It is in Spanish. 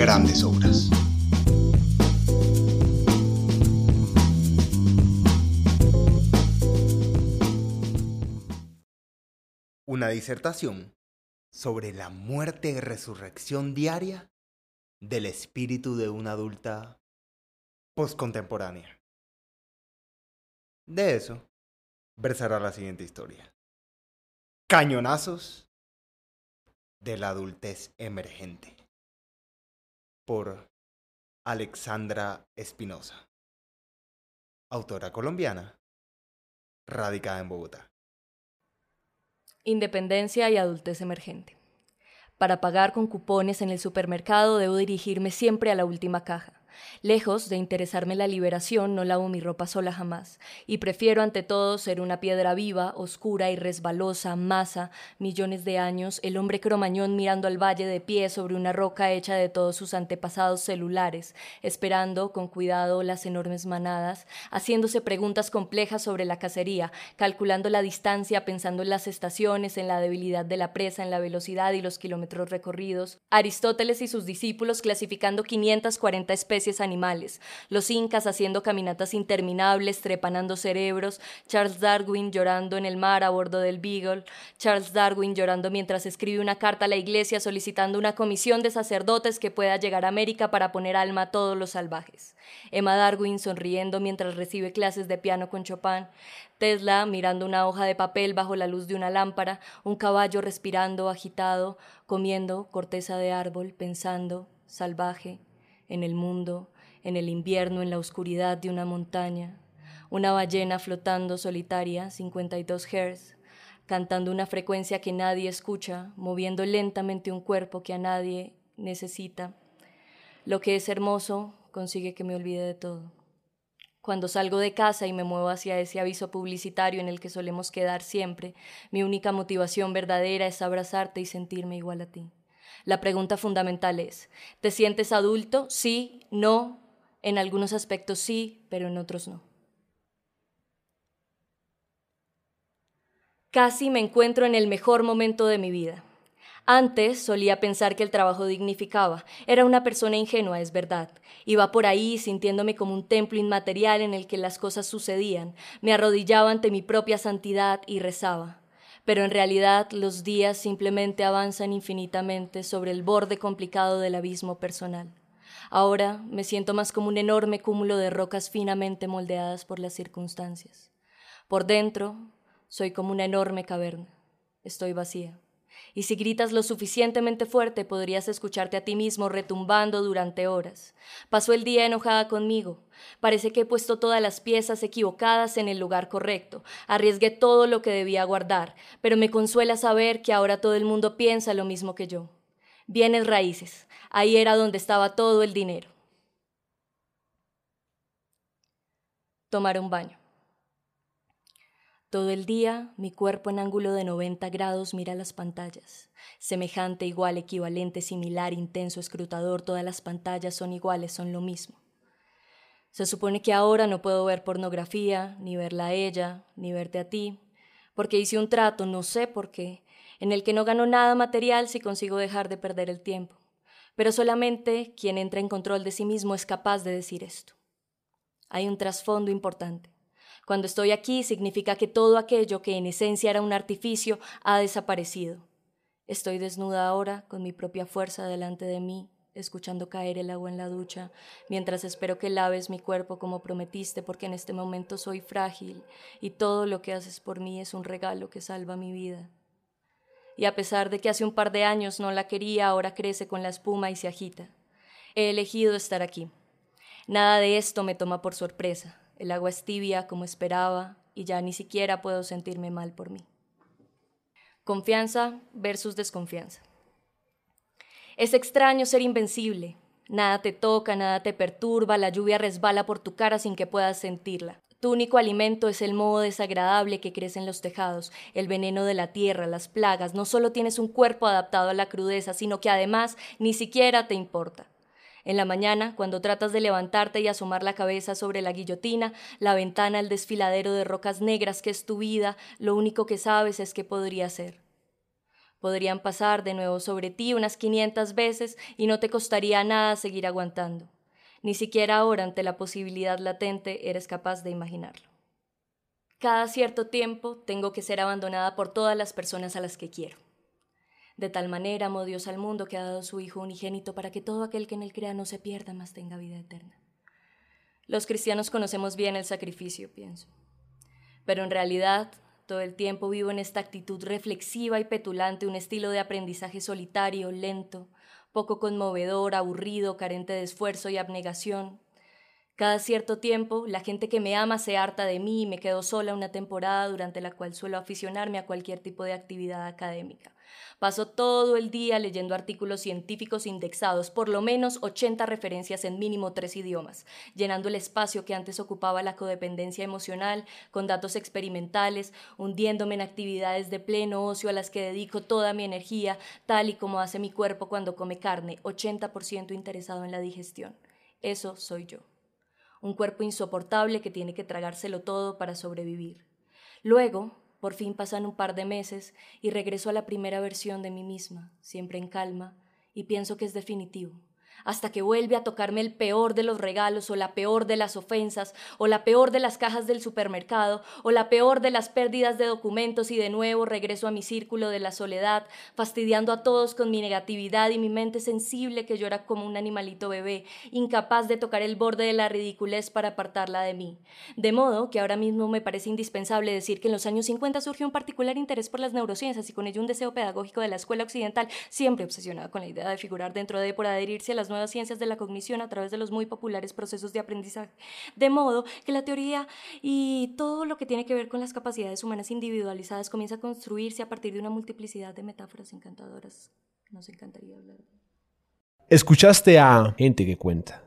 grandes obras. Una disertación sobre la muerte y resurrección diaria del espíritu de una adulta postcontemporánea. De eso versará la siguiente historia. Cañonazos de la adultez emergente. Por Alexandra Espinosa. Autora colombiana, radicada en Bogotá. Independencia y adultez emergente. Para pagar con cupones en el supermercado debo dirigirme siempre a la última caja. Lejos de interesarme la liberación, no lavo mi ropa sola jamás, y prefiero ante todo ser una piedra viva, oscura y resbalosa, masa, millones de años, el hombre cromañón mirando al valle de pie sobre una roca hecha de todos sus antepasados celulares, esperando con cuidado las enormes manadas, haciéndose preguntas complejas sobre la cacería, calculando la distancia, pensando en las estaciones, en la debilidad de la presa, en la velocidad y los kilómetros recorridos. Aristóteles y sus discípulos clasificando 540 especies animales, los incas haciendo caminatas interminables, trepanando cerebros, Charles Darwin llorando en el mar a bordo del Beagle, Charles Darwin llorando mientras escribe una carta a la iglesia solicitando una comisión de sacerdotes que pueda llegar a América para poner alma a todos los salvajes. Emma Darwin sonriendo mientras recibe clases de piano con Chopin, Tesla mirando una hoja de papel bajo la luz de una lámpara, un caballo respirando agitado, comiendo corteza de árbol, pensando, salvaje, en el mundo, en el invierno, en la oscuridad de una montaña, una ballena flotando solitaria, 52 Hz, cantando una frecuencia que nadie escucha, moviendo lentamente un cuerpo que a nadie necesita. Lo que es hermoso consigue que me olvide de todo. Cuando salgo de casa y me muevo hacia ese aviso publicitario en el que solemos quedar siempre, mi única motivación verdadera es abrazarte y sentirme igual a ti. La pregunta fundamental es, ¿te sientes adulto? Sí, no, en algunos aspectos sí, pero en otros no. Casi me encuentro en el mejor momento de mi vida. Antes solía pensar que el trabajo dignificaba. Era una persona ingenua, es verdad. Iba por ahí sintiéndome como un templo inmaterial en el que las cosas sucedían. Me arrodillaba ante mi propia santidad y rezaba pero en realidad los días simplemente avanzan infinitamente sobre el borde complicado del abismo personal. Ahora me siento más como un enorme cúmulo de rocas finamente moldeadas por las circunstancias. Por dentro, soy como una enorme caverna. Estoy vacía y si gritas lo suficientemente fuerte podrías escucharte a ti mismo retumbando durante horas. Pasó el día enojada conmigo. Parece que he puesto todas las piezas equivocadas en el lugar correcto. Arriesgué todo lo que debía guardar, pero me consuela saber que ahora todo el mundo piensa lo mismo que yo. Bienes raíces. Ahí era donde estaba todo el dinero. Tomar un baño. Todo el día, mi cuerpo en ángulo de 90 grados mira las pantallas. Semejante, igual, equivalente, similar, intenso, escrutador, todas las pantallas son iguales, son lo mismo. Se supone que ahora no puedo ver pornografía, ni verla a ella, ni verte a ti, porque hice un trato, no sé por qué, en el que no gano nada material si consigo dejar de perder el tiempo. Pero solamente quien entra en control de sí mismo es capaz de decir esto. Hay un trasfondo importante. Cuando estoy aquí significa que todo aquello que en esencia era un artificio ha desaparecido. Estoy desnuda ahora, con mi propia fuerza delante de mí, escuchando caer el agua en la ducha, mientras espero que laves mi cuerpo como prometiste, porque en este momento soy frágil y todo lo que haces por mí es un regalo que salva mi vida. Y a pesar de que hace un par de años no la quería, ahora crece con la espuma y se agita. He elegido estar aquí. Nada de esto me toma por sorpresa. El agua es tibia como esperaba y ya ni siquiera puedo sentirme mal por mí. Confianza versus desconfianza. Es extraño ser invencible. Nada te toca, nada te perturba, la lluvia resbala por tu cara sin que puedas sentirla. Tu único alimento es el moho desagradable que crece en los tejados, el veneno de la tierra, las plagas. No solo tienes un cuerpo adaptado a la crudeza, sino que además ni siquiera te importa. En la mañana, cuando tratas de levantarte y asomar la cabeza sobre la guillotina, la ventana, el desfiladero de rocas negras que es tu vida, lo único que sabes es que podría ser. Podrían pasar de nuevo sobre ti unas quinientas veces y no te costaría nada seguir aguantando. Ni siquiera ahora ante la posibilidad latente eres capaz de imaginarlo. Cada cierto tiempo tengo que ser abandonada por todas las personas a las que quiero. De tal manera amó Dios al mundo que ha dado su Hijo unigénito para que todo aquel que en él crea no se pierda, mas tenga vida eterna. Los cristianos conocemos bien el sacrificio, pienso. Pero en realidad, todo el tiempo vivo en esta actitud reflexiva y petulante, un estilo de aprendizaje solitario, lento, poco conmovedor, aburrido, carente de esfuerzo y abnegación. Cada cierto tiempo, la gente que me ama se harta de mí y me quedo sola una temporada durante la cual suelo aficionarme a cualquier tipo de actividad académica. Paso todo el día leyendo artículos científicos indexados, por lo menos 80 referencias en mínimo tres idiomas, llenando el espacio que antes ocupaba la codependencia emocional con datos experimentales, hundiéndome en actividades de pleno ocio a las que dedico toda mi energía, tal y como hace mi cuerpo cuando come carne, 80% interesado en la digestión. Eso soy yo un cuerpo insoportable que tiene que tragárselo todo para sobrevivir. Luego, por fin pasan un par de meses y regreso a la primera versión de mí misma, siempre en calma, y pienso que es definitivo hasta que vuelve a tocarme el peor de los regalos o la peor de las ofensas o la peor de las cajas del supermercado o la peor de las pérdidas de documentos y de nuevo regreso a mi círculo de la soledad, fastidiando a todos con mi negatividad y mi mente sensible que llora como un animalito bebé, incapaz de tocar el borde de la ridiculez para apartarla de mí. De modo que ahora mismo me parece indispensable decir que en los años 50 surgió un particular interés por las neurociencias y con ello un deseo pedagógico de la escuela occidental, siempre obsesionada con la idea de figurar dentro de por adherirse a nuevas ciencias de la cognición a través de los muy populares procesos de aprendizaje. De modo que la teoría y todo lo que tiene que ver con las capacidades humanas individualizadas comienza a construirse a partir de una multiplicidad de metáforas encantadoras. Nos encantaría hablar. Escuchaste a Gente que Cuenta.